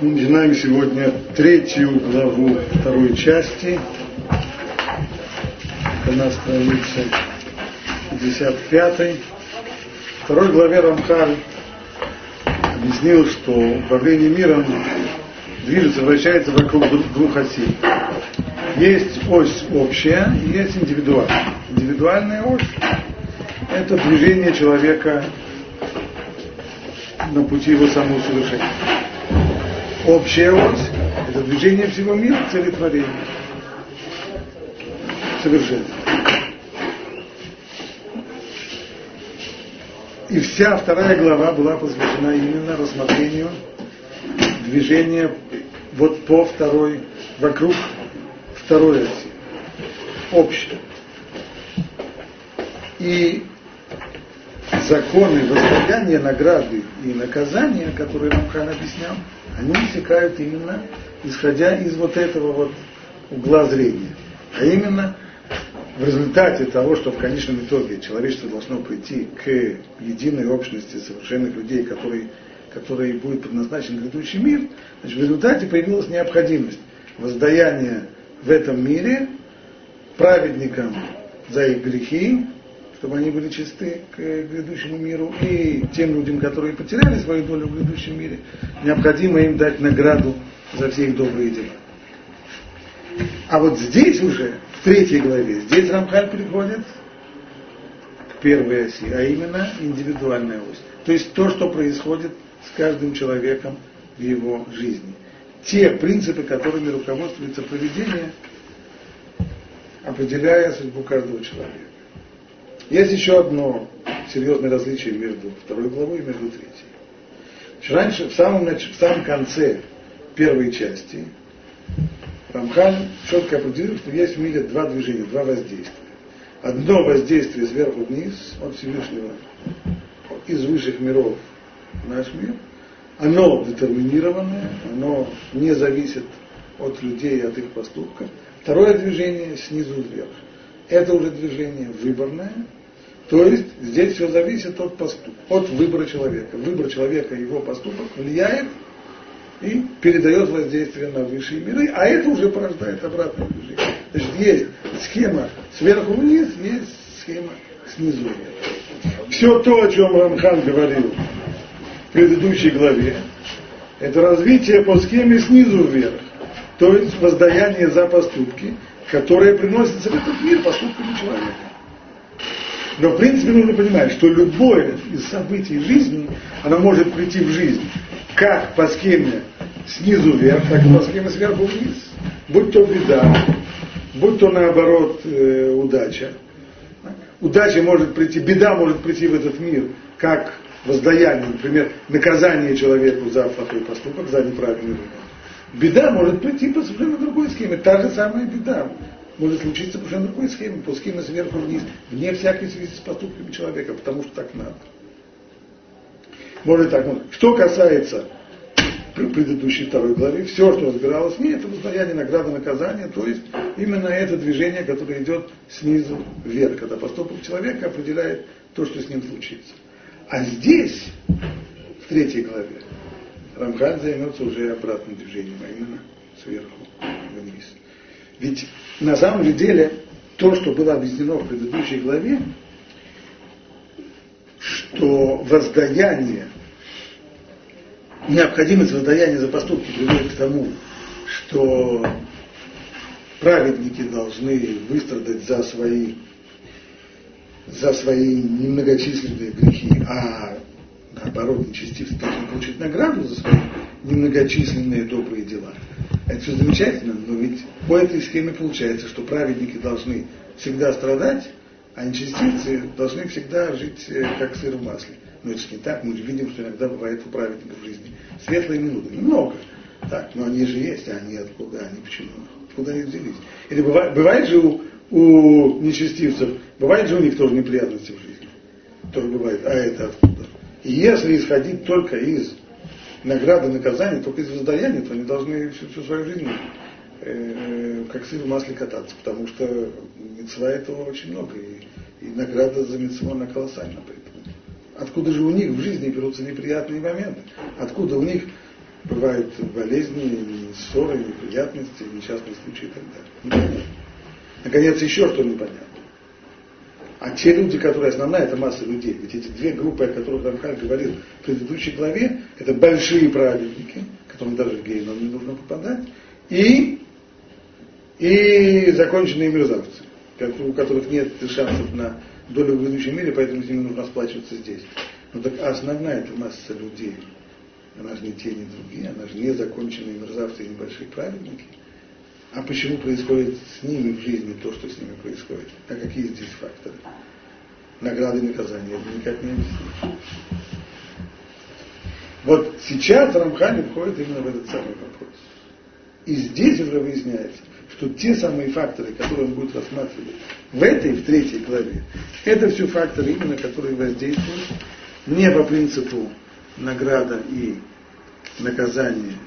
Мы начинаем сегодня третью главу второй части. Это на странице 55. В второй главе Рамхаль объяснил, что управление миром движется, вращается вокруг двух осей. Есть ось общая есть индивидуальная. Индивидуальная ось – это движение человека на пути его самоусовершенствования. Общая ось – это движение всего мира к целетворению. Совершенство. И вся вторая глава была посвящена именно рассмотрению движения вот по второй, вокруг второй оси. Общее. И законы возлагания награды и наказания, которые Рамхан объяснял, они вытекают именно исходя из вот этого вот угла зрения. А именно в результате того, что в конечном итоге человечество должно прийти к единой общности совершенных людей, которые, которые будет предназначен грядущий мир, значит, в результате появилась необходимость воздаяния в этом мире праведникам за их грехи, чтобы они были чисты к грядущему миру, и тем людям, которые потеряли свою долю в грядущем мире, необходимо им дать награду за все их добрые дела. А вот здесь уже, в третьей главе, здесь Рамхаль переходит к первой оси, а именно индивидуальная ось. То есть то, что происходит с каждым человеком в его жизни. Те принципы, которыми руководствуется поведение, определяя судьбу каждого человека. Есть еще одно серьезное различие между второй главой и между третьей. Раньше, в самом, в самом конце первой части, Рамхан четко определил, что есть в мире два движения, два воздействия. Одно воздействие сверху вниз от Всевышнего, из высших миров в наш мир. Оно детерминированное, оно не зависит от людей и от их поступков. Второе движение снизу вверх. Это уже движение выборное, то есть здесь все зависит от поступка, от выбора человека. Выбор человека и его поступок влияет и передает воздействие на высшие миры, а это уже порождает обратное движение. Значит, есть схема сверху вниз, есть схема снизу вверх. Все то, о чем Рамхан говорил в предыдущей главе, это развитие по схеме снизу вверх, то есть воздаяние за поступки, которые приносятся в этот мир поступками человека. Но в принципе нужно понимать, что любое из событий жизни, оно может прийти в жизнь как по схеме снизу вверх, так и по схеме сверху вниз. Будь то беда, будь то наоборот э, удача. Удача может прийти, беда может прийти в этот мир как воздаяние, например, наказание человеку за плохой поступок, за неправильный. Беда может прийти по совершенно другой схеме, та же самая беда может случиться по совершенно другой схеме, по схеме сверху вниз, вне всякой связи с поступками человека, потому что так надо. Может так. Что касается предыдущей второй главы, все, что разбиралось в ней, это воздаяние награды наказания, то есть именно это движение, которое идет снизу вверх, когда поступок человека определяет то, что с ним случится. А здесь, в третьей главе, Рамхан займется уже обратным движением, а именно сверху вниз. Ведь на самом же деле то, что было объяснено в предыдущей главе, что воздаяние, необходимость воздаяния за поступки приводит к тому, что праведники должны выстрадать за свои, за свои немногочисленные грехи, а наоборот, нечестивцы должны получить награду за свои немногочисленные добрые дела. Это все замечательно, но ведь по этой схеме получается, что праведники должны всегда страдать, а нечестивцы должны всегда жить э, как сыр в масле. Но это же не так, мы же видим, что иногда бывает у праведников в жизни светлые минуты, немного. Так, но они же есть, а они откуда, они почему, откуда они взялись? Или бывает, бывает же у, у нечестивцев, бывает же у них тоже неприятности в жизни. Тоже бывает, а это откуда? И если исходить только из награды, наказания, только из воздаяния, то они должны всю, всю свою жизнь э, как сын в масле кататься, потому что мецва этого очень много, и, и награда за мецву она колоссальна. Поэтому. Откуда же у них в жизни берутся неприятные моменты? Откуда у них бывают болезни, ссоры, неприятности, несчастные случаи и так далее. Наконец, еще что непонятно. А те люди, которые основная, это масса людей. Ведь эти две группы, о которых Рамхаль говорил в предыдущей главе, это большие праведники, которым даже гейном не нужно попадать, и, и законченные мерзавцы, у которых нет шансов на долю в будущем мире, поэтому с ними нужно расплачиваться здесь. Ну так основная это масса людей. Она же не те, не другие, она же не законченные мерзавцы и небольшие праведники. А почему происходит с ними в жизни то, что с ними происходит? А какие здесь факторы? Награды и наказания. Это никак не объяснить. Вот сейчас Рамхани входит именно в этот самый вопрос. И здесь уже выясняется, что те самые факторы, которые он будет рассматривать в этой, в третьей главе, это все факторы именно, которые воздействуют не по принципу награда и наказание,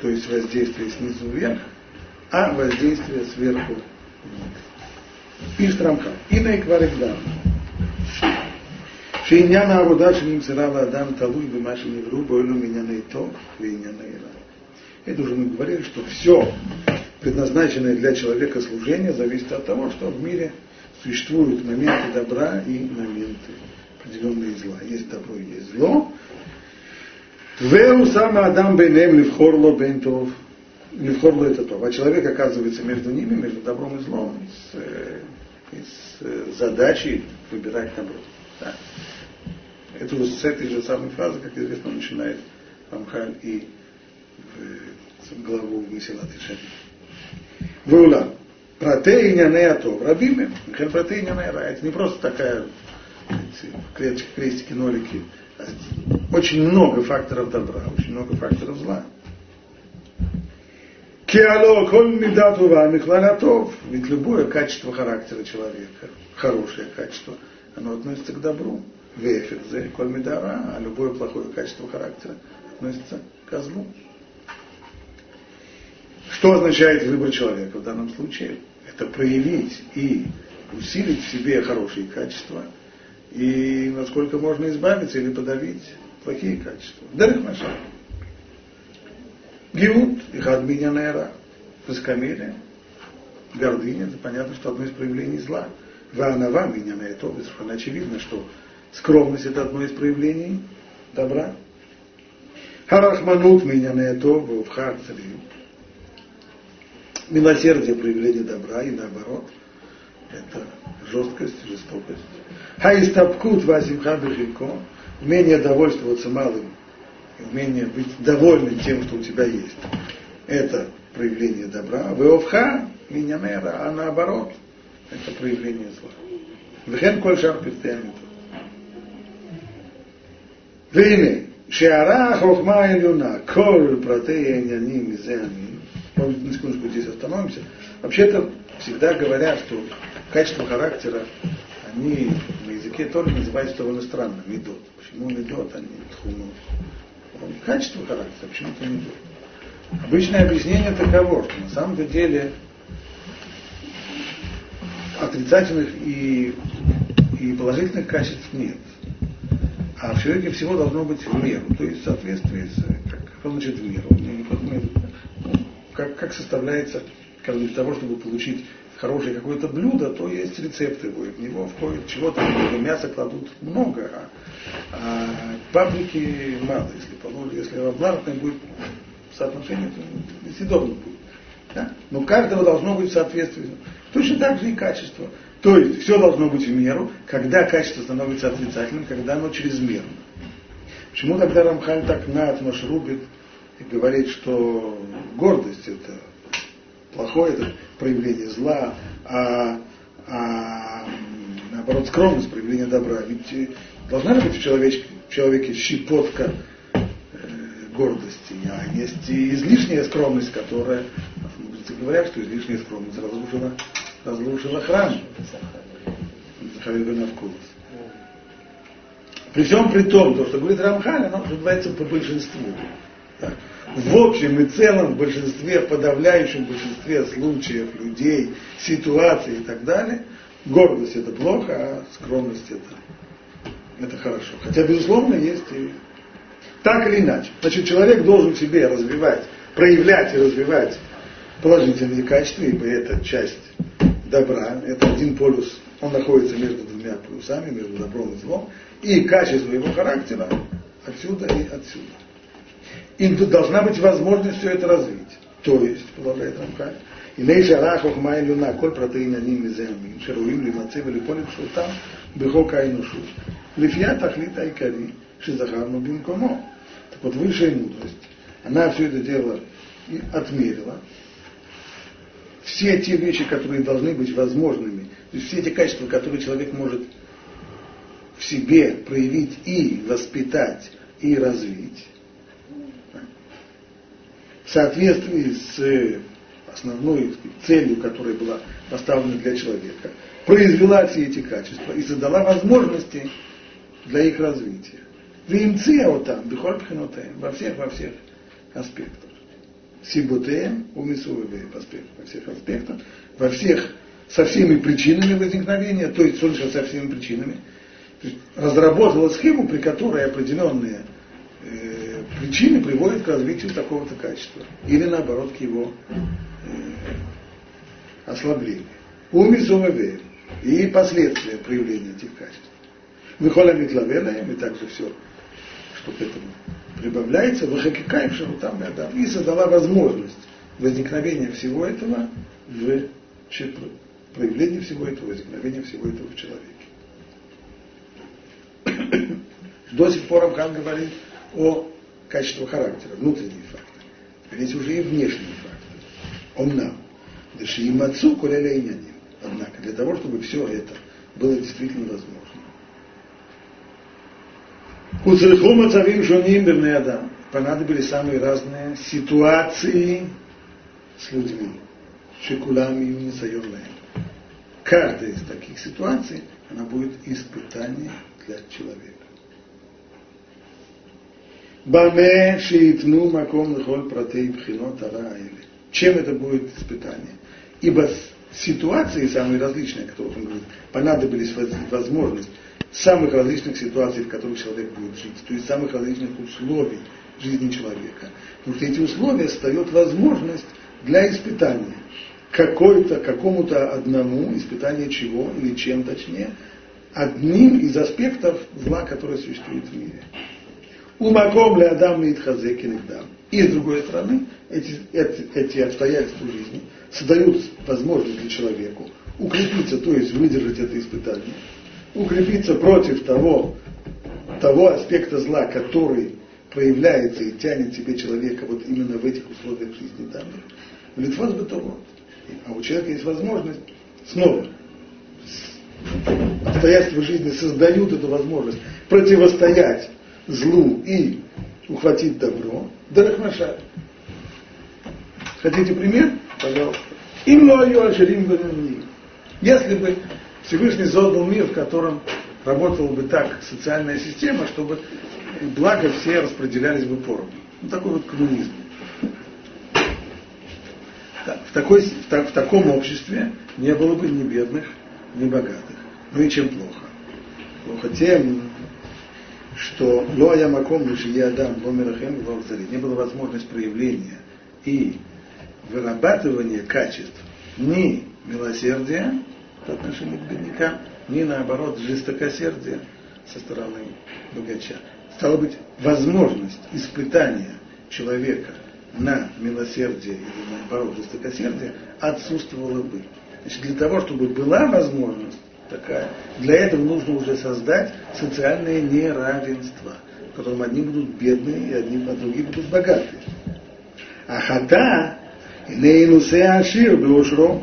то есть воздействие снизу вверх, а воздействие сверху вниз. Пишет Рамхан. Ина и кваригдам. שעניין העבודה שנמסרה לאדם תלוי במה שנבראו בו אלו מענייני טוב וענייני רע. Это уже мы говорили, что все предназначенное для человека служение зависит от того, что в мире существуют моменты добра и моменты определенные зла. Есть добро и есть зло. Веу сама Адам бейнем левхорло бентов. Левхорло это то. А человек оказывается между ними, между добром и злом, с, э, с э, задачей выбирать добро. Да. Это уже с этой же самой фразы, как известно, начинает Рамхаль и в главу Месилат Ишани. Вула. Проте и неатов. Рабиме. Проте и Это не просто такая клеточки, крестики, нолики. Очень много факторов добра, очень много факторов зла. Киало коль мидатува михланатов. Ведь любое качество характера человека, хорошее качество, оно относится к добру. Веферзе, коль мидара, а любое плохое качество характера относится к злу. Что означает выбор человека в данном случае? Это проявить и усилить в себе хорошие качества – и насколько можно избавиться или подавить плохие качества. Дарих Маша. Гиут и хадминя нера. Высокомерие, гордыня, это понятно, что одно из проявлений зла. Ванава меня на это совершенно очевидно, что скромность это одно из проявлений добра. Харахманут это в харцеле. Милосердие проявление добра и наоборот. Это жесткость, жестокость. Хаистапкут вазимха бехилько, умение довольствоваться малым, умение быть довольным тем, что у тебя есть. Это проявление добра. А Веовха, минянера, а наоборот, это проявление зла. Вехен коль шар Время. Шиара хохма илюна, коль протея няним изяним. Может, на секундочку здесь остановимся. Вообще-то всегда говорят, что качество характера, они на языке тоже называют, что он странно, медот. Почему медот, а не тхунот? Качество характера, почему-то медот. Обычное объяснение таково, что на самом деле отрицательных и, и положительных качеств нет. А в человеке всего должно быть в меру, то есть в соответствии с, как, что значит в меру, ну, как, как составляется, как для того, чтобы получить хорошее какое-то блюдо, то есть рецепт его, в него входит чего-то мяса кладут много, а, а паприки мало, если положить, если равнарное будет соотношение, то несъедобно будет. Да? Но каждого должно быть в. Точно так же и качество. То есть все должно быть в меру, когда качество становится отрицательным, когда оно чрезмерно. Почему тогда Рамхаль так наотмашь рубит и говорит, что гордость это плохое, это проявление зла, а, а наоборот скромность, проявление добра. Ведь э, должна ли быть в человеке, в человеке щепотка э, гордости, а есть и излишняя скромность, которая, мудрецы говорят, что излишняя скромность разрушила, разрушила храм. Захарил вкус. При всем при том, то, что говорит Рамхаль, оно называется по большинству. Так в общем и целом, в большинстве, в подавляющем большинстве случаев людей, ситуаций и так далее, гордость это плохо, а скромность это, это хорошо. Хотя, безусловно, есть и Так или иначе. Значит, человек должен себе развивать, проявлять и развивать положительные качества, ибо это часть добра, это один полюс, он находится между двумя полюсами, между добром и злом, и качество его характера отсюда и отсюда. И тут должна быть возможность все это развить. То есть, продолжает Рамхаль, иной шарах хохма и люна, коль протеин аним мизеамим, шаруим лимацев или полик шутам, бихок айнушу. Лифья тахлита айкари, шизахарну бинкомо. Так вот, высшая мудрость, она все это дело отмерила. Все те вещи, которые должны быть возможными, то есть все те качества, которые человек может в себе проявить и воспитать, и развить, в соответствии с основной целью, которая была поставлена для человека, произвела все эти качества и создала возможности для их развития. Вимция там, бихольпхинотеем, во всех, во всех аспектах. Сибутеем, умисуевеем во всех аспектах, во всех, со всеми причинами возникновения, то есть, что со всеми причинами, разработала схему, при которой определенные э, причины приводят к развитию такого-то качества. Или наоборот, к его э, ослаблению. Умисуевеем и последствия проявления этих качеств. Выхоля Митлавенаем, и также все, что к этому прибавляется, Вахакикаем Шарутам Адам, и создала возможность возникновения всего этого в проявления всего этого, возникновения всего этого в человеке. До сих пор Амхан говорит о качестве характера, внутренние факторы. Теперь есть уже и внешние факторы. Он нам. Дыши и мацу, коля и Однако, для того, чтобы все это было действительно возможно, Уцельху мацавим шоним бемнеадам. Понадобились самые разные ситуации с людьми. Шикулами и несайонные. Каждая из таких ситуаций, она будет испытание для человека. Баме шиитну маком лхоль протей бхинот Чем это будет испытание? Ибо ситуации самые различные, о которых он говорит, понадобились возможность самых различных ситуаций, в которых человек будет жить, то есть самых различных условий жизни человека. Потому что эти условия создают возможность для испытания какой-то, какому-то одному, испытания чего, или чем точнее, одним из аспектов зла, который существует в мире. Умаком ли Адам и Итхазекинагдам. И с другой стороны, эти, эти, эти обстоятельства жизни создают возможность для человека укрепиться, то есть выдержать это испытание, укрепиться против того, того аспекта зла, который проявляется и тянет себе человека вот именно в этих условиях жизни данных. Литвоз бы того. А у человека есть возможность снова обстоятельства жизни создают эту возможность противостоять злу и ухватить добро. Дарахмаша. Хотите пример? Пожалуйста. Им Если бы Всевышний создал мир, в котором работала бы так социальная система, чтобы благо все распределялись бы поровну. Ну, такой вот коммунизм. В, такой, в, в таком обществе не было бы ни бедных, ни богатых. Ну и чем плохо? Плохо тем, что лоя маком я адам ломерахем не было возможности проявления и вырабатывания качеств ни милосердия, по отношению к беднякам, ни наоборот жестокосердие со стороны богача. Стало быть, возможность испытания человека на милосердие или наоборот жестокосердие отсутствовала бы. Значит, для того, чтобы была возможность такая, для этого нужно уже создать социальное неравенство, в котором одни будут бедные, и одни, а другие будут богатые. А хата, лейнусе ашир беушро,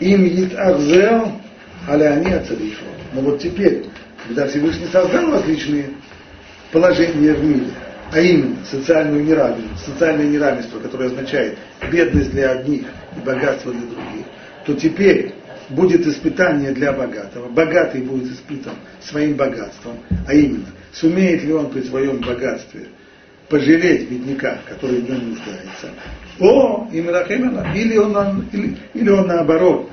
им итахзел, аля они ацарифу. Но вот теперь, когда Всевышний создал различные положения в мире, а именно социальную неравенство, социальное неравенство, которое означает бедность для одних и богатство для других, то теперь будет испытание для богатого. Богатый будет испытан своим богатством, а именно, сумеет ли он при своем богатстве пожалеть бедняка, который в нем нуждается, о, или он, или, или он наоборот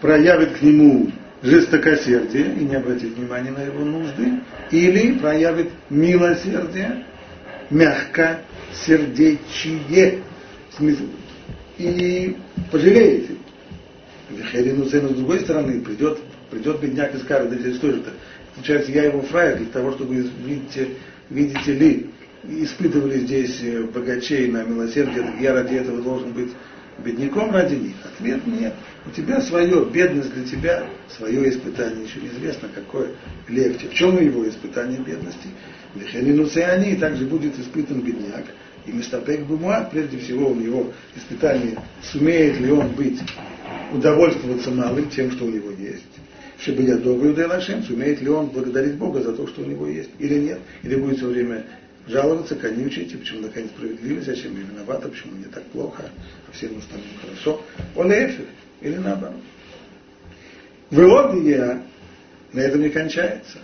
проявит к нему жестокосердие и не обратит внимания на его нужды, или проявит милосердие, мягко сердечие, и пожалеет. Вехерину цену с другой стороны придет, придет бедняк и скажет, да что же это? Получается, я его фраер для того, чтобы, видите, видите ли, испытывали здесь богачей на милосердие, я ради этого должен быть бедняком ради них? Ответ нет. У тебя свое, бедность для тебя, свое испытание, еще неизвестно, какое легче. В чем его испытание бедности? Вехенинусы они, также будет испытан бедняк. И Мистапек Бумуат, прежде всего, у него испытание, сумеет ли он быть, удовольствоваться малым тем, что у него есть. Чтобы я добрый Удайлашем, сумеет ли он благодарить Бога за то, что у него есть, или нет. Или будет все время жаловаться, конючить, почему такая несправедливость, зачем я виновата, почему мне так плохо, а всем остальным хорошо. Он эфир, или наоборот. Выводия на этом не кончается.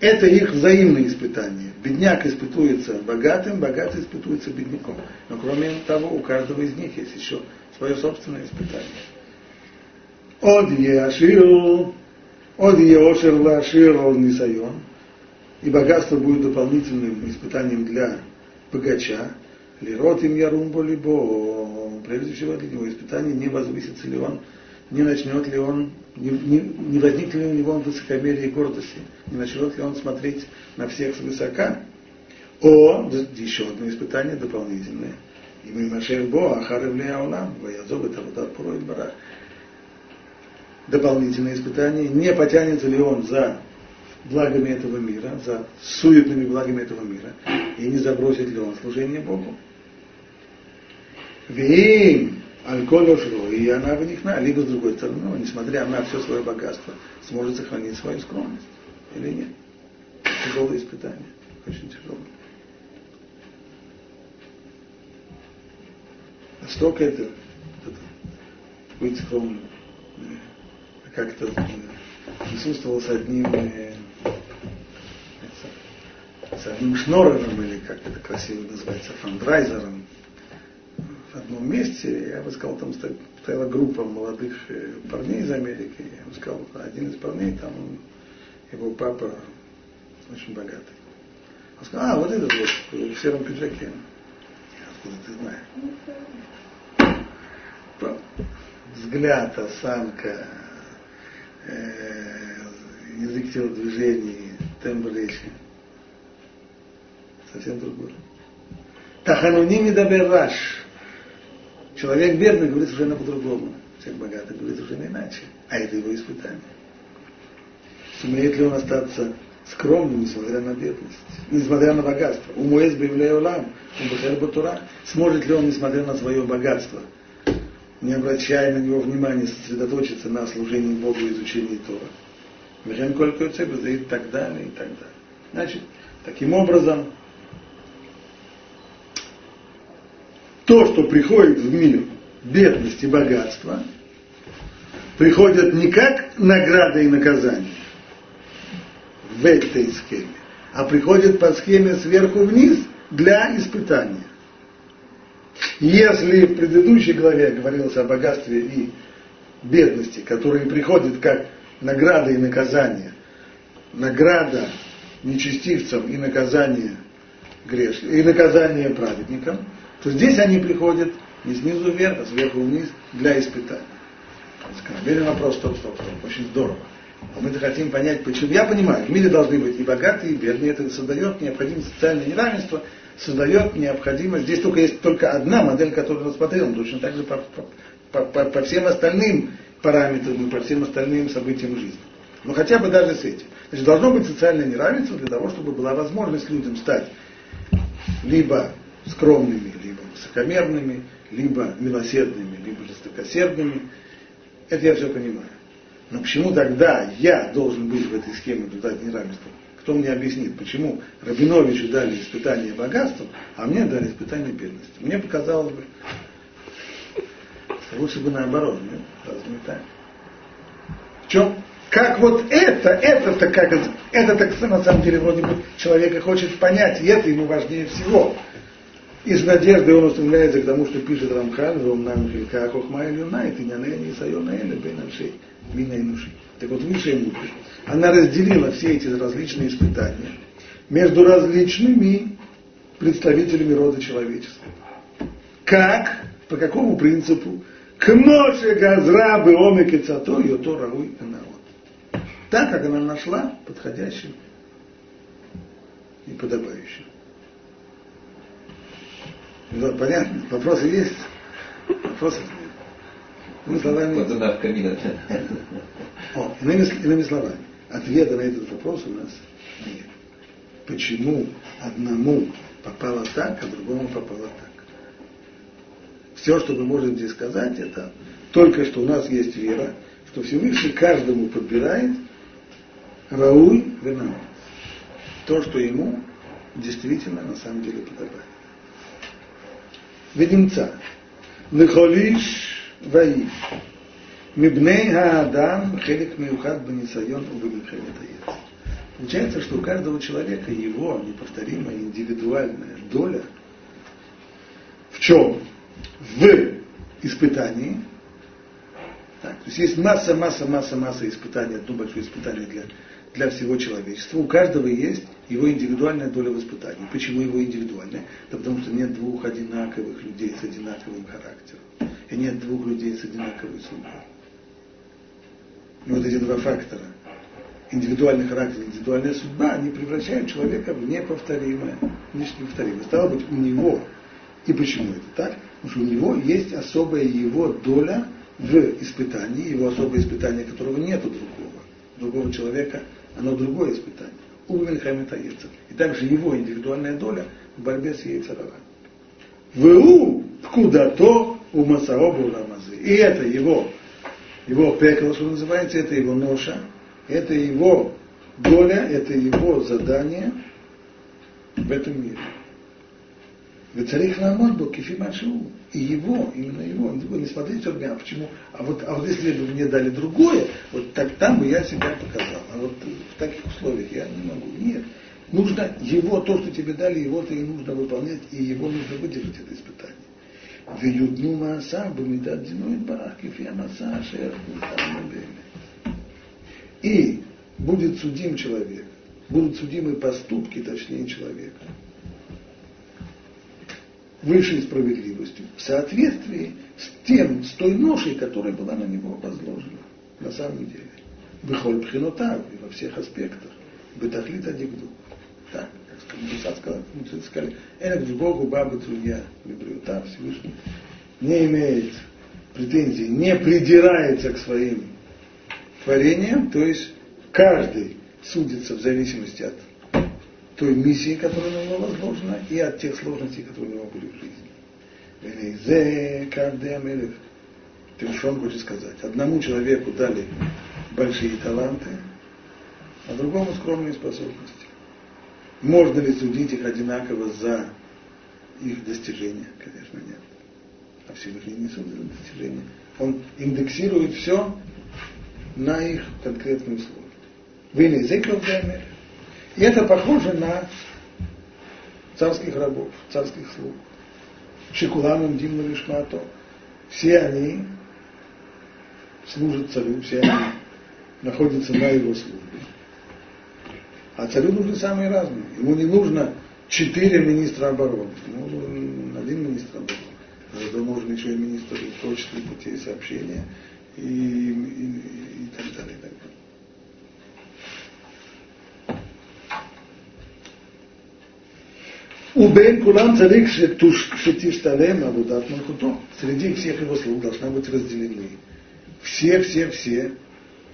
Это их взаимные испытания. Бедняк испытуется богатым, богатый испытуется бедняком. Но кроме того, у каждого из них есть еще свое собственное испытание. Од е ашир, од е ошер лашир нисайон. И богатство будет дополнительным испытанием для богача. Лирот им ярумбо либо. Прежде всего для него испытание, не возвысится ли он не начнет ли он, не, не, не возникнет ли у него высокомерие и гордости, не начнет ли он смотреть на всех свысока. О, еще одно испытание дополнительное. И мы Машев Бо, Ахарев Леаулам, Ваязов, это Барах. Дополнительное испытание. Не потянется ли он за благами этого мира, за суетными благами этого мира, и не забросит ли он служение Богу. Вим Альколь и она в них на, либо с другой стороны, несмотря на все свое богатство, сможет сохранить свою скромность. Или нет? Тяжелое испытание. Очень тяжелое. Настолько это, это быть скромным. Как-то присутствовал с одним э, с одним шнорером, или как это красиво называется, фандрайзером, в одном месте, я бы сказал, там стояла группа молодых э, парней из Америки, я бы сказал, один из парней, там его папа очень богатый. Он сказал, а, вот этот вот, в сером пиджаке. Откуда ты знаешь? Взгляд, осанка, э, язык телодвижений, тембр речи. Совсем другой. Тахануни медабераш. Человек бедный говорит совершенно по-другому. Человек богатый говорит совершенно иначе. А это его испытание. Сумеет ли он остаться скромным, несмотря на бедность, несмотря на богатство? Умоэс бивляй улам, умбахер батура. Сможет ли он, несмотря на свое богатство, не обращая на него внимания, сосредоточиться на служении Богу и изучении Тора? Мирен колька и так далее, и так далее. Значит, таким образом, то, что приходит в мир бедность и богатство, приходят не как награда и наказание в этой схеме, а приходят по схеме сверху вниз для испытания. Если в предыдущей главе говорилось о богатстве и бедности, которые приходят как награда и наказание, награда нечестивцам и наказание грешникам, и наказание праведникам, то здесь они приходят не снизу вверх, а сверху вниз для испытания. Скоробельный вопрос, стоп, стоп, стоп, очень здорово. А мы-то хотим понять, почему. Я понимаю, в мире должны быть и богатые, и бедные. Это создает необходимость социальное неравенство, создает необходимость. Здесь только есть только одна модель, которую рассмотрел, точно так же по, по, по, по всем остальным параметрам и по всем остальным событиям жизни. Но хотя бы даже с этим. Значит, должно быть социальное неравенство для того, чтобы была возможность людям стать либо скромными, либо высокомерными, либо милосердными, либо жестокосердными. Это я все понимаю. Но почему тогда я должен быть в этой схеме наблюдать неравенства? Кто мне объяснит, почему Рабиновичу дали испытание богатством, а мне дали испытание бедности? Мне показалось бы, лучше бы наоборот, нет? Разве не так? В чем? Как вот это, это-то как это, так на самом деле вроде бы человека хочет понять, и это ему важнее всего. И с надеждой он устремляется к тому, что пишет Рамхан, «Вом нам хилька хохма илюна, и тиняне не сайона эле бен аншей мина и нуши». Так вот, высшая мудрость, она разделила все эти различные испытания между различными представителями рода человеческого. Как? По какому принципу? К Моше Газра бы омеке цато йото рауй наот. Так, как она нашла подходящим и подобающим. Понятно? Вопросы есть? Вопросы? Ну, иными словами, в камина. О, иными, иными словами, ответа на этот вопрос у нас нет. Почему одному попало так, а другому попало так? Все, что мы можем здесь сказать, это только что у нас есть вера, что Всевышний каждому подбирает рауль Венау. То, что ему действительно на самом деле подобает. Ведемца. Нехолишь ואיש מבני האדם חלק מיוחד בניסיון ובמלחמת היצר. Получается, что у каждого человека его неповторимая индивидуальная доля в чем? В испытании. Так, то есть есть масса, масса, масса, масса испытаний, одно большое испытание для для всего человечества. У каждого есть его индивидуальная доля в испытании. Почему его индивидуальная? Да потому что нет двух одинаковых людей с одинаковым характером. И нет двух людей с одинаковой судьбой. И вот эти два фактора, индивидуальный характер, индивидуальная судьба, они превращают человека в неповторимое. неповторимое. Стало быть, у него, и почему это так? Потому что у него есть особая его доля в испытании, его особое испытание, которого нет у другого. Другого человека оно другое испытание. У Мельхамета И также его индивидуальная доля в борьбе с Яйцерова. ВУ то у Масаобу Рамазы. И это его, его пекло, что называется, это его ноша, это его доля, это его задание в этом мире. Царих Ламот был кефимашу. И его, именно его, не смотрите меня, почему, а вот, а вот если бы мне дали другое, вот так там бы я себя показал. А вот в таких условиях я не могу. Нет. Нужно его, то, что тебе дали, его-то и нужно выполнять, и его нужно выдержать это испытание. ויודנו מעשיו במידת זינו יתברך כפי המסע אשר ניתן И будет судим человек, будут судимы поступки, точнее, человека высшей справедливостью в соответствии с тем, с той ношей, которая была на него возложена на самом деле. Бехоль пхинотав и во всех аспектах. Бетахлит адигду. Так, как Муса сказал, мудрецы сказали, Энек в Богу бабы трудья Вибриута Всевышний не имеет претензий, не придирается к своим творениям, то есть каждый судится в зависимости от той миссии, которая на него возложена, и от тех сложностей, которые у него были в жизни. Каждый. Ты что он хочет сказать? Одному человеку дали большие таланты, а другому скромные способности. Можно ли судить их одинаково за их достижения? Конечно, нет. А Всевышний не судит за достижения. Он индексирует все на их конкретную условия. Вы не зеков и это похоже на царских рабов, царских слуг. Шикуламом Димну Вишмато. Все они служат царю, все они находятся на его службе. А царю нужны самые разные. Ему не нужно четыре министра обороны, ему нужен один министр обороны. Это можно еще и министр почты, путей сообщения и, и, и так далее. И так далее. У Бен Кулам Царик Шетишталем Абудат Малхуто. Среди всех его слуг должна быть разделены все-все-все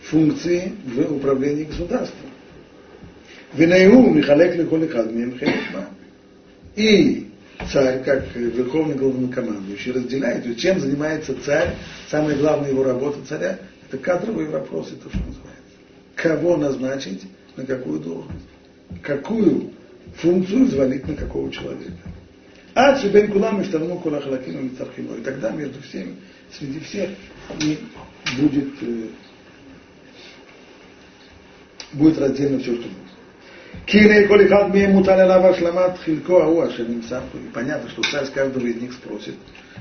функции в управлении государством. Винайу Михалек Лихолихад Мемхелихма. И царь, как верховный главнокомандующий, разделяет, чем занимается царь, самая главная его работа царя, это кадровые вопросы, то, что называется. Кого назначить, на какую должность, какую функцию звалить на какого человека. А бен кулам и штарну кула халакину И тогда между всеми, среди всех и будет, будет раздельно все, что будет. Кине колихат мне муталяла шламат хилько ауа шелимсаху. И понятно, что царь с каждого из них спросит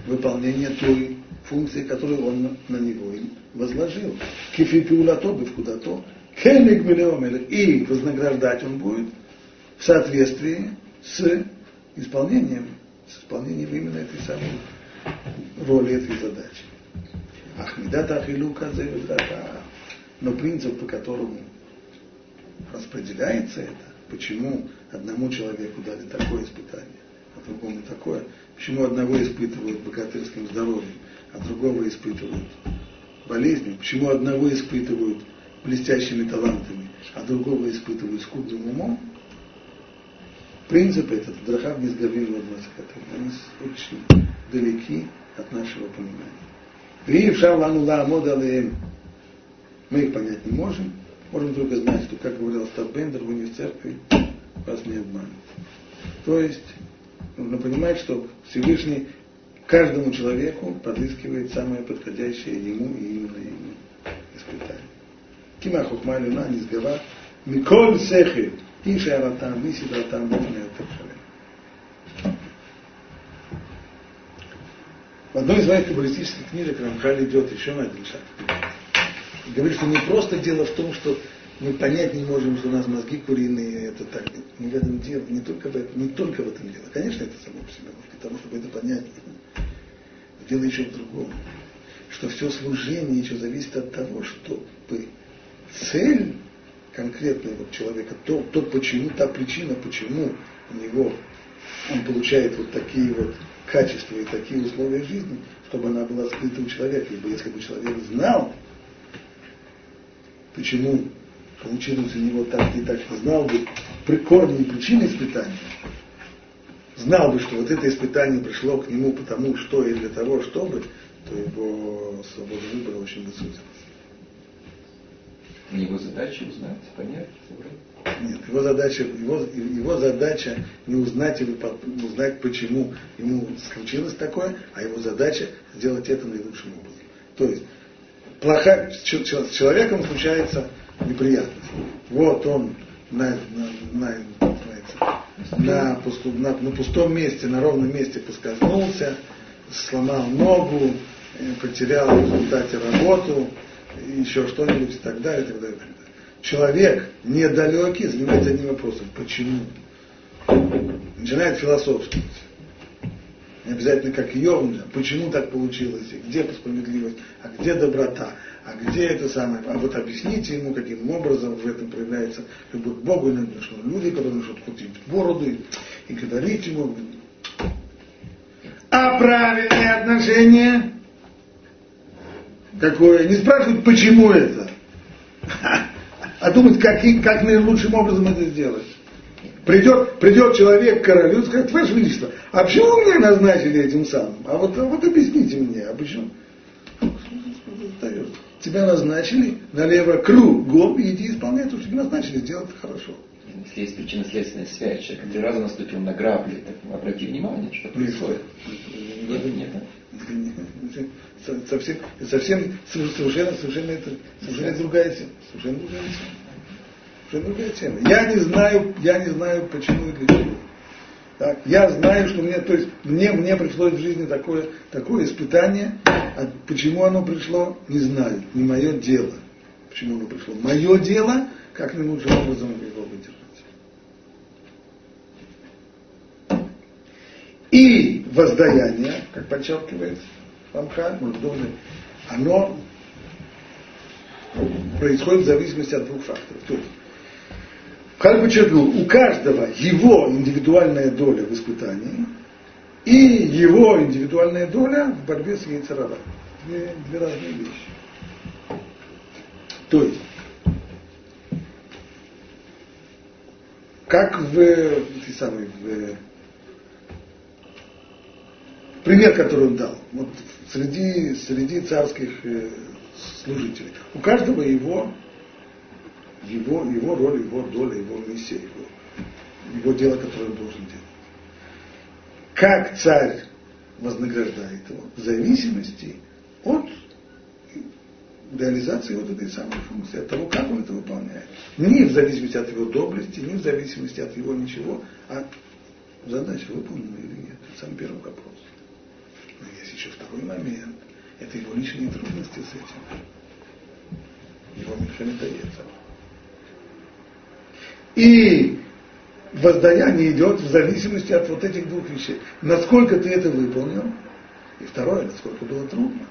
выполнение той функции, которую он на него им возложил. Кифипиулато бифкудато. Кемик миллиомель. И вознаграждать он будет в соответствии с исполнением, с исполнением именно этой самой роли этой задачи. Ахмидата Ахилука Но принцип, которому распределяется это, почему одному человеку дали такое испытание, а другому такое, почему одного испытывают богатырским здоровьем, а другого испытывают болезнью, почему одного испытывают блестящими талантами, а другого испытывают скудным умом, принцип этот, Драхав Низгавир они очень далеки от нашего понимания. Мы их понять не можем. Можем только знать, что, как говорил Став Бендер, вы не в церкви, вас не обманут. То есть, нужно понимать, что Всевышний каждому человеку подыскивает самое подходящее ему и именно ему испытание. Кима хухмалюна низгава миколь сехи и шаратам, и сидратам, мне это В одной из моих каббалистических книжек Рамхаль идет еще на один шаг. И говорит, что не просто дело в том, что мы понять не можем, что у нас мозги куриные, это так. Не в этом дело, не только в этом, не только в этом дело. Конечно, это само по себе, для того, чтобы это понять. Дело еще в другом. Что все служение еще зависит от того, чтобы цель конкретного человека, то, то почему, та причина, почему у него он получает вот такие вот качества и такие условия жизни, чтобы она была скрыта у человека. Ибо если бы человек знал, почему получилось у него так и так, знал бы при корне и причины испытания, знал бы, что вот это испытание пришло к нему потому, что и для того, чтобы, то его свобода выбора очень бы сузилась. Его задача узнать, понять. Нет, его задача, его, его задача не узнать или узнать, почему ему случилось такое, а его задача сделать это наилучшим образом. То есть, плохая, с человеком случается неприятность. Вот он на, на, на, на, на, на пустом месте, на ровном месте поскользнулся, сломал ногу, э, потерял в результате работу, еще что-нибудь и так далее, и так далее, и так далее человек недалекий занимается одним вопросом. Почему? Начинает философствовать. Не обязательно как Йовна, почему так получилось, где справедливость, а где доброта, а где это самое. А вот объясните ему, каким образом в этом проявляется любовь к Богу, и что люди, которые начнут крутить бороду и, и говорить ему. А правильное отношение какое? Не спрашивают, почему это а думать, как, как наилучшим образом это сделать. Придет, придет человек к королю и скажет, Ваше Величество, а почему меня назначили этим самым? А вот, а вот объясните мне, а почему? Тебя назначили налево кругом, и иди исполняй то, что тебя назначили, сделать это хорошо. Если есть причинно-следственная связь, человек три раза наступил на грабли, так обрати внимание, что происходит. Нет, нет, нет. Совсем, совсем, совершенно, совершенно, это, совершенно другая тема. Совершенно другая тема. Совершенно другая тема. Я не знаю, я не знаю, почему и для чего. Так, я знаю, что мне, то есть мне, мне пришлось в жизни такое, такое испытание, а почему оно пришло, не знаю, не мое дело. Почему оно пришло? Мое дело, как наилучшим образом его выдержать. И воздаяние, как подчеркивает Рамха, оно происходит в зависимости от двух факторов. То есть, как подчеркнул, у каждого его индивидуальная доля в испытании и его индивидуальная доля в борьбе с яйцерара. Две, две разные вещи. То есть, как в, ты самый, в пример, который он дал, вот среди, среди царских э, служителей. У каждого его, его, его роль, его доля, его миссия, его, его дело, которое он должен делать. Как царь вознаграждает его? В зависимости от реализации вот этой самой функции, от того, как он это выполняет. Не в зависимости от его доблести, не в зависимости от его ничего, а задача выполнена или нет. Это самый первый вопрос. Но есть еще второй момент. Это его личные трудности с этим. Его механитоеца. И воздаяние идет в зависимости от вот этих двух вещей. Насколько ты это выполнил, и второе, насколько было трудно.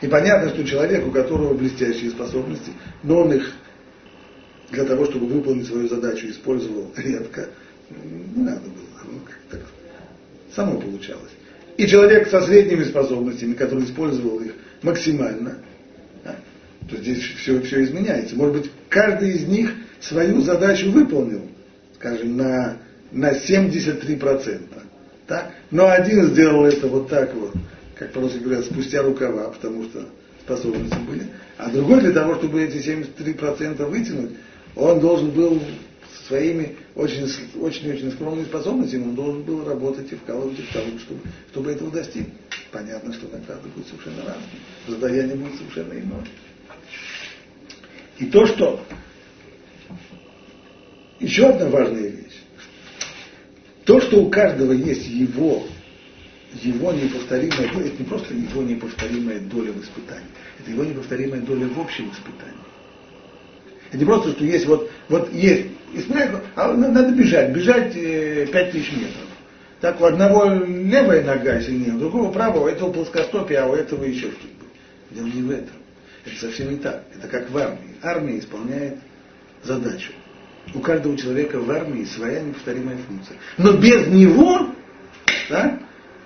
И понятно, что человек, у которого блестящие способности, но он их для того, чтобы выполнить свою задачу, использовал редко, не надо было, ну, так само получалось. И человек со средними способностями, который использовал их максимально, то здесь все, все изменяется. Может быть, каждый из них свою задачу выполнил, скажем, на, на 73%. Так? Но один сделал это вот так вот, как по-русски говорят, спустя рукава, потому что способности были. А другой для того, чтобы эти 73% вытянуть, он должен был своими очень-очень скромными способностями, он должен был работать и вкалывать, и вкалывать, чтобы, чтобы этого достичь. Понятно, что награда будет совершенно разная, воздаяние будет совершенно иное. И то, что еще одна важная вещь. То, что у каждого есть его, его неповторимая доля, это не просто его неповторимая доля в испытании, это его неповторимая доля в общем испытании. Это не просто, что есть вот, вот есть, испытание, а надо бежать, бежать э, 5000 метров. Так у одного левая нога сильнее, у другого правого, у этого плоскостопие, а у этого еще что-то. Дело не в этом. Это совсем не так. Это как в армии. Армия исполняет задачу. У каждого человека в армии своя неповторимая функция. Но без него да,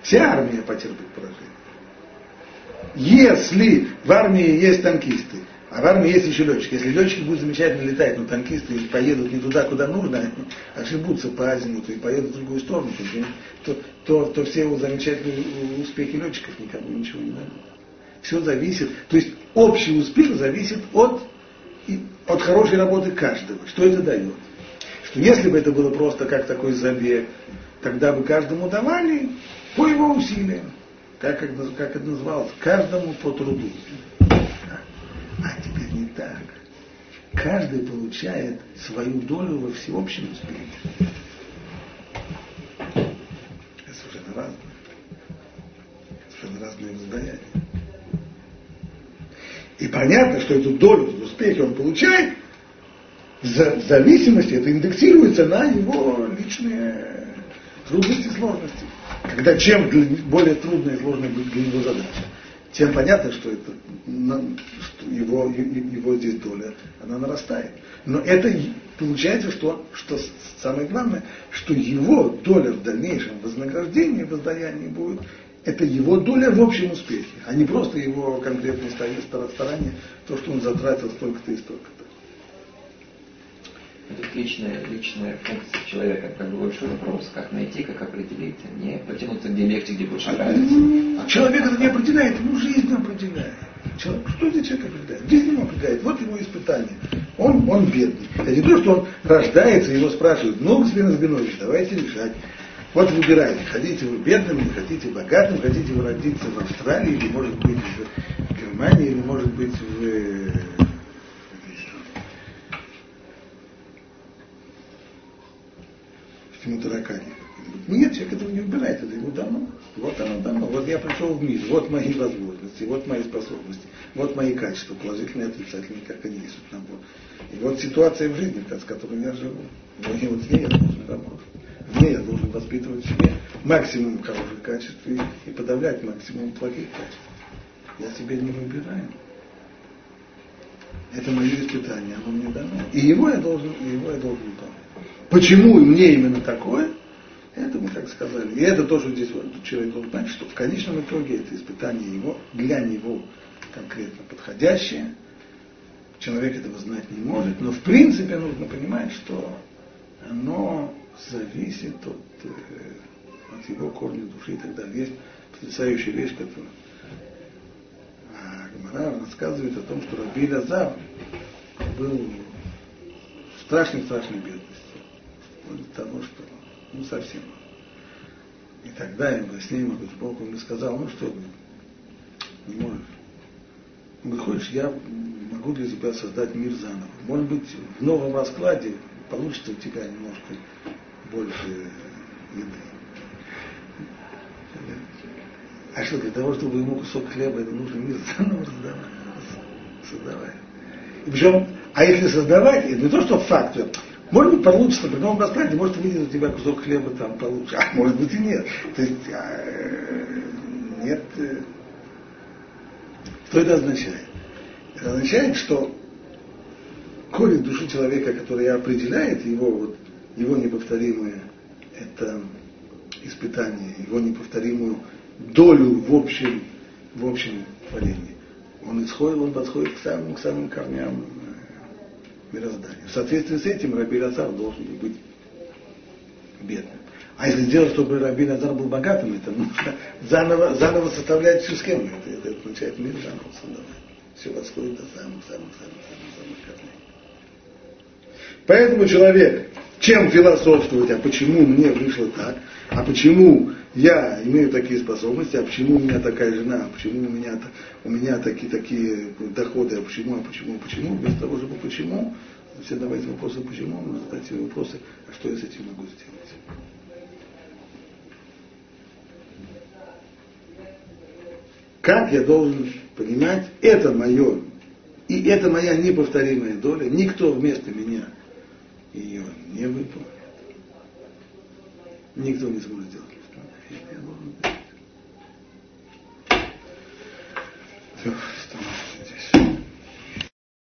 вся армия потерпит поражение. Если в армии есть танкисты, а в армии есть еще летчики. Если летчики будут замечательно летать, но танкисты поедут не туда, куда нужно, ошибутся по азимуту и поедут в другую сторону, то, то, то все замечательные успехи летчиков никому ничего не дадут. Все зависит, то есть общий успех зависит от от хорошей работы каждого. Что это дает? Что если бы это было просто как такой забег, тогда бы каждому давали по его усилиям. Как, как, это называлось? Каждому по труду. А теперь не так. Каждый получает свою долю во всеобщем успехе. Это совершенно разное. Совершенно разные воздаяния. И понятно, что эту долю в успехе он получает, в зависимости, это индексируется на его личные трудности и сложности. Когда чем более трудная и сложная будет для него задача, тем понятно, что, это, что его, его здесь доля, она нарастает. Но это получается, что, что самое главное, что его доля в дальнейшем вознаграждении, воздаянии будет это его доля в общем успехе, а не просто его конкретные старания, то, что он затратил столько-то и столько-то. Это личная, личная функция человека, как бы большой вопрос, как найти, как определить, не потянуться где легче, где больше а, нравится. А человек это не определяет, ему жизнь определяет. Человек, что здесь человек определяет? Жизнь ему определяет, вот его испытание. Он, он бедный. Это не то, что он рождается, его спрашивают, ну, господин Разбинович, давайте решать. Вот выбирайте, хотите вы бедным, или хотите богатым, хотите вы родиться в Австралии, или может быть в Германии, или может быть в в Тимутаракане. Нет, человек этого не выбирает, это ему дано. Вот оно дано. Вот я пришел в мир, вот мои возможности, вот мои способности, вот мои качества, положительные и отрицательные, как они несут набор. И вот ситуация в жизни, с которой я живу. Вот, и вот с ней я должен работать в ней я должен воспитывать в себе максимум хороших качеств и, и подавлять максимум плохих качеств. Я себе не выбираю. Это мое испытание, оно мне дано. И его я должен, и его я должен выполнять. Почему мне именно такое? Это мы как сказали. И это тоже здесь вот, человек должен понять, что в конечном итоге это испытание его, для него конкретно подходящее. Человек этого знать не может, но в принципе нужно понимать, что оно зависит от, э, от его корня души и так далее. Есть потрясающая вещь, которая а Гмара рассказывает о том, что Раби Лазар был в страшной-страшной бедности. Вплоть того, что ну совсем. И тогда им во сне Бог ему сказал, ну что, не можешь. Он говорит, хочешь, я могу для тебя создать мир заново. Может быть, в новом раскладе получится у тебя немножко больше еды. А что, для того, чтобы ему кусок хлеба, это нужно мир заново создавать. Создавать. И причем, а если создавать, это не то, что факт, может быть, получится, при новом раскладе, может выйдет у тебя кусок хлеба там получше, а может быть и нет. То есть, а, нет. Э, что это означает? Это означает, что корень души человека, который определяет его, вот, его неповторимое это испытание, его неповторимую долю в общем, в общем творении. Он исходит, он подходит к самым, к самым корням э, мироздания. В соответствии с этим Раби Лазар должен быть бедным. А если сделать, чтобы Раби Лазар был богатым, это нужно заново, заново составлять всю схему. Это, это означает мир заново создавать. Все восходит до самых, самых, самых, самых, самых корней. Поэтому человек, чем философствовать, а почему мне вышло так, а почему я имею такие способности, а почему у меня такая жена, а почему у меня, у меня такие, такие доходы, а почему, а почему, а почему, вместо того, чтобы почему, все давайте вопросы почему, нужно задать себе вопросы, а что я с этим могу сделать. Как я должен понимать, это мое, и это моя неповторимая доля, никто вместо меня ее не выполнит. Никто не сможет сделать. Все,